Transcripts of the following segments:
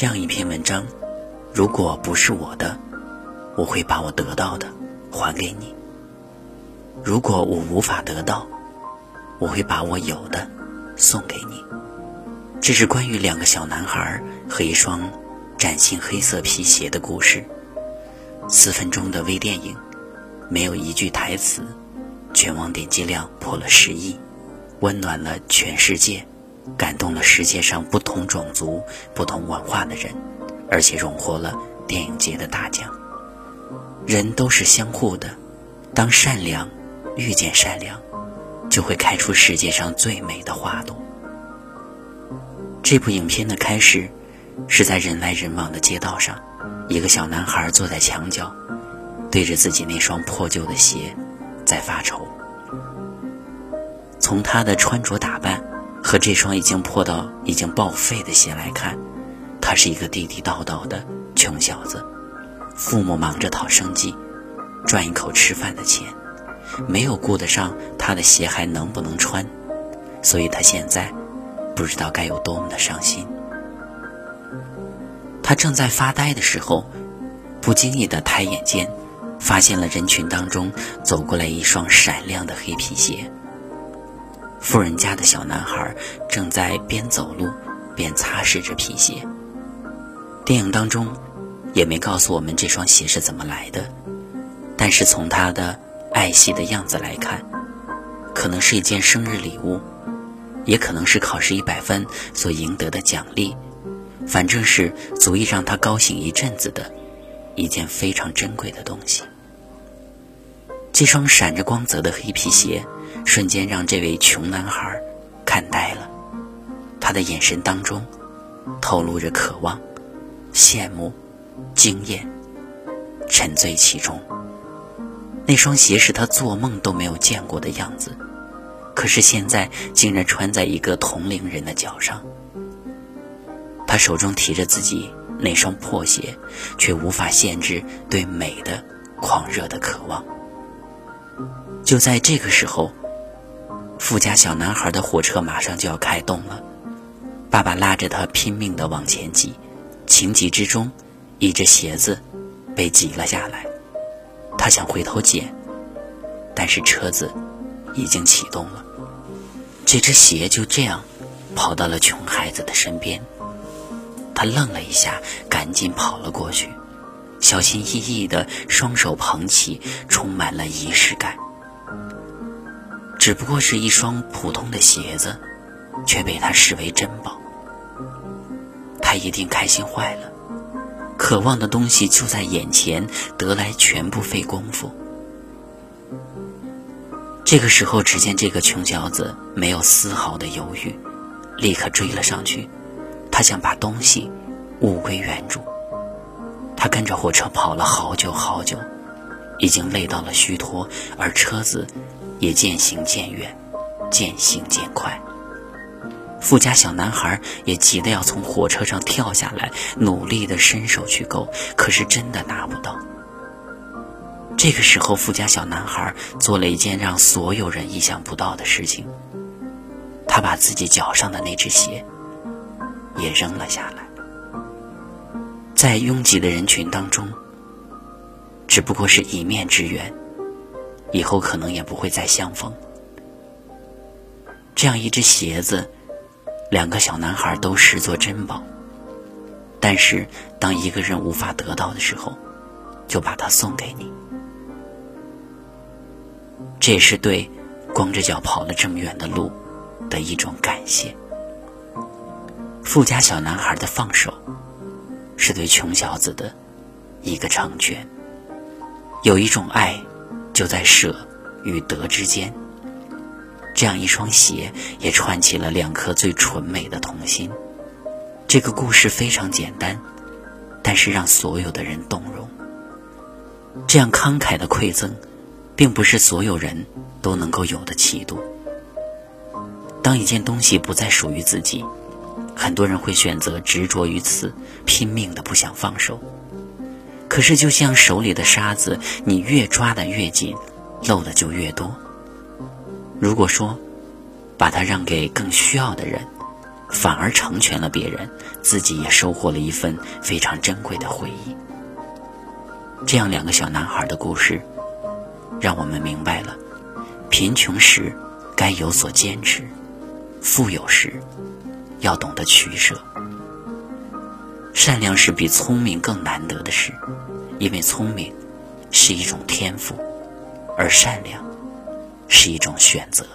这样一篇文章：如果不是我的，我会把我得到的还给你；如果我无法得到，我会把我有的送给你。这是关于两个小男孩和一双崭新黑色皮鞋的故事。四分钟的微电影，没有一句台词，全网点击量破了十亿，温暖了全世界，感动了世界上不同种族、不同文化的人，而且荣获了电影节的大奖。人都是相互的，当善良遇见善良，就会开出世界上最美的花朵。这部影片的开始，是在人来人往的街道上，一个小男孩坐在墙角，对着自己那双破旧的鞋，在发愁。从他的穿着打扮和这双已经破到已经报废的鞋来看，他是一个地地道道的穷小子。父母忙着讨生计，赚一口吃饭的钱，没有顾得上他的鞋还能不能穿，所以他现在。不知道该有多么的伤心。他正在发呆的时候，不经意的抬眼间，发现了人群当中走过来一双闪亮的黑皮鞋。富人家的小男孩正在边走路边擦拭着皮鞋。电影当中也没告诉我们这双鞋是怎么来的，但是从他的爱惜的样子来看，可能是一件生日礼物。也可能是考试一百分所赢得的奖励，反正是足以让他高兴一阵子的一件非常珍贵的东西。这双闪着光泽的黑皮鞋，瞬间让这位穷男孩看呆了。他的眼神当中透露着渴望、羡慕、惊艳，沉醉其中。那双鞋是他做梦都没有见过的样子。可是现在竟然穿在一个同龄人的脚上。他手中提着自己那双破鞋，却无法限制对美的狂热的渴望。就在这个时候，富家小男孩的火车马上就要开动了，爸爸拉着他拼命地往前挤，情急之中，一只鞋子被挤了下来。他想回头捡，但是车子已经启动了。这只鞋就这样跑到了穷孩子的身边，他愣了一下，赶紧跑了过去，小心翼翼的双手捧起，充满了仪式感。只不过是一双普通的鞋子，却被他视为珍宝。他一定开心坏了，渴望的东西就在眼前，得来全不费功夫。这个时候，只见这个穷小子没有丝毫的犹豫，立刻追了上去。他想把东西物归原主。他跟着火车跑了好久好久，已经累到了虚脱，而车子也渐行渐远，渐行渐快。富家小男孩也急得要从火车上跳下来，努力的伸手去够，可是真的拿不到。这个时候，富家小男孩做了一件让所有人意想不到的事情。他把自己脚上的那只鞋也扔了下来，在拥挤的人群当中，只不过是一面之缘，以后可能也不会再相逢。这样一只鞋子，两个小男孩都视作珍宝，但是当一个人无法得到的时候，就把它送给你。这也是对光着脚跑了这么远的路的一种感谢。富家小男孩的放手，是对穷小子的一个成全。有一种爱，就在舍与得之间。这样一双鞋，也串起了两颗最纯美的童心。这个故事非常简单，但是让所有的人动容。这样慷慨的馈赠。并不是所有人都能够有的气度。当一件东西不再属于自己，很多人会选择执着于此，拼命的不想放手。可是，就像手里的沙子，你越抓得越紧，漏的就越多。如果说把它让给更需要的人，反而成全了别人，自己也收获了一份非常珍贵的回忆。这样两个小男孩的故事，让我们明白了：贫穷时该有所坚持，富有时要懂得取舍。善良是比聪明更难得的事，因为聪明是一种天赋，而善良是一种选择。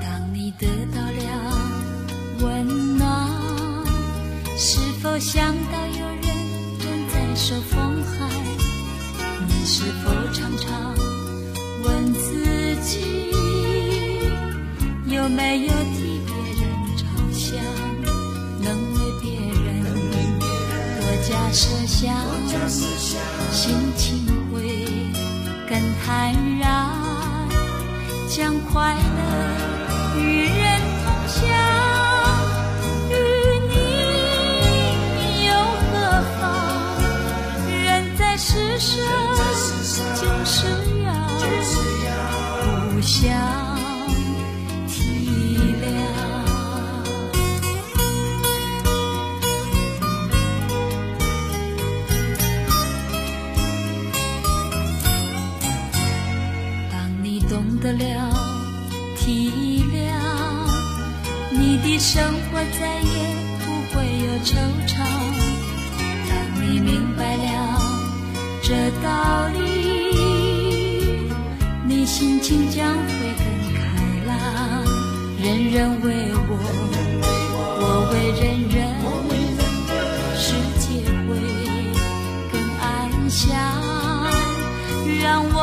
当你得到了温暖，是否想到有人正在受风寒？你是否常常问自己，有没有替别人着想，能为别人多加设想，心情会更坦然。将快乐与人同享，生活再也不会有惆怅。当你明白了这道理，你心情将会更开朗。人人为我，我为人人，世界会更安详。让我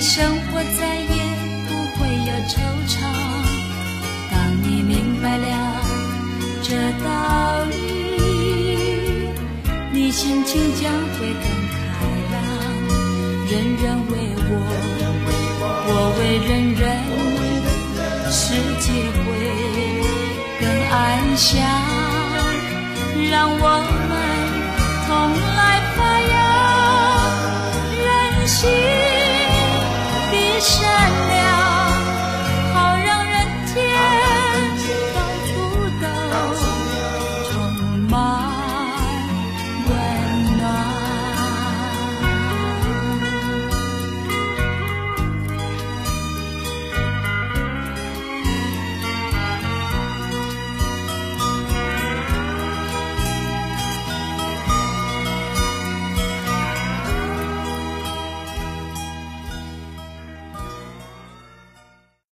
生活再也不会有惆怅。当你明白了这道理，你心情将会更开朗。人人为我，我为人人，世界会更安详。让我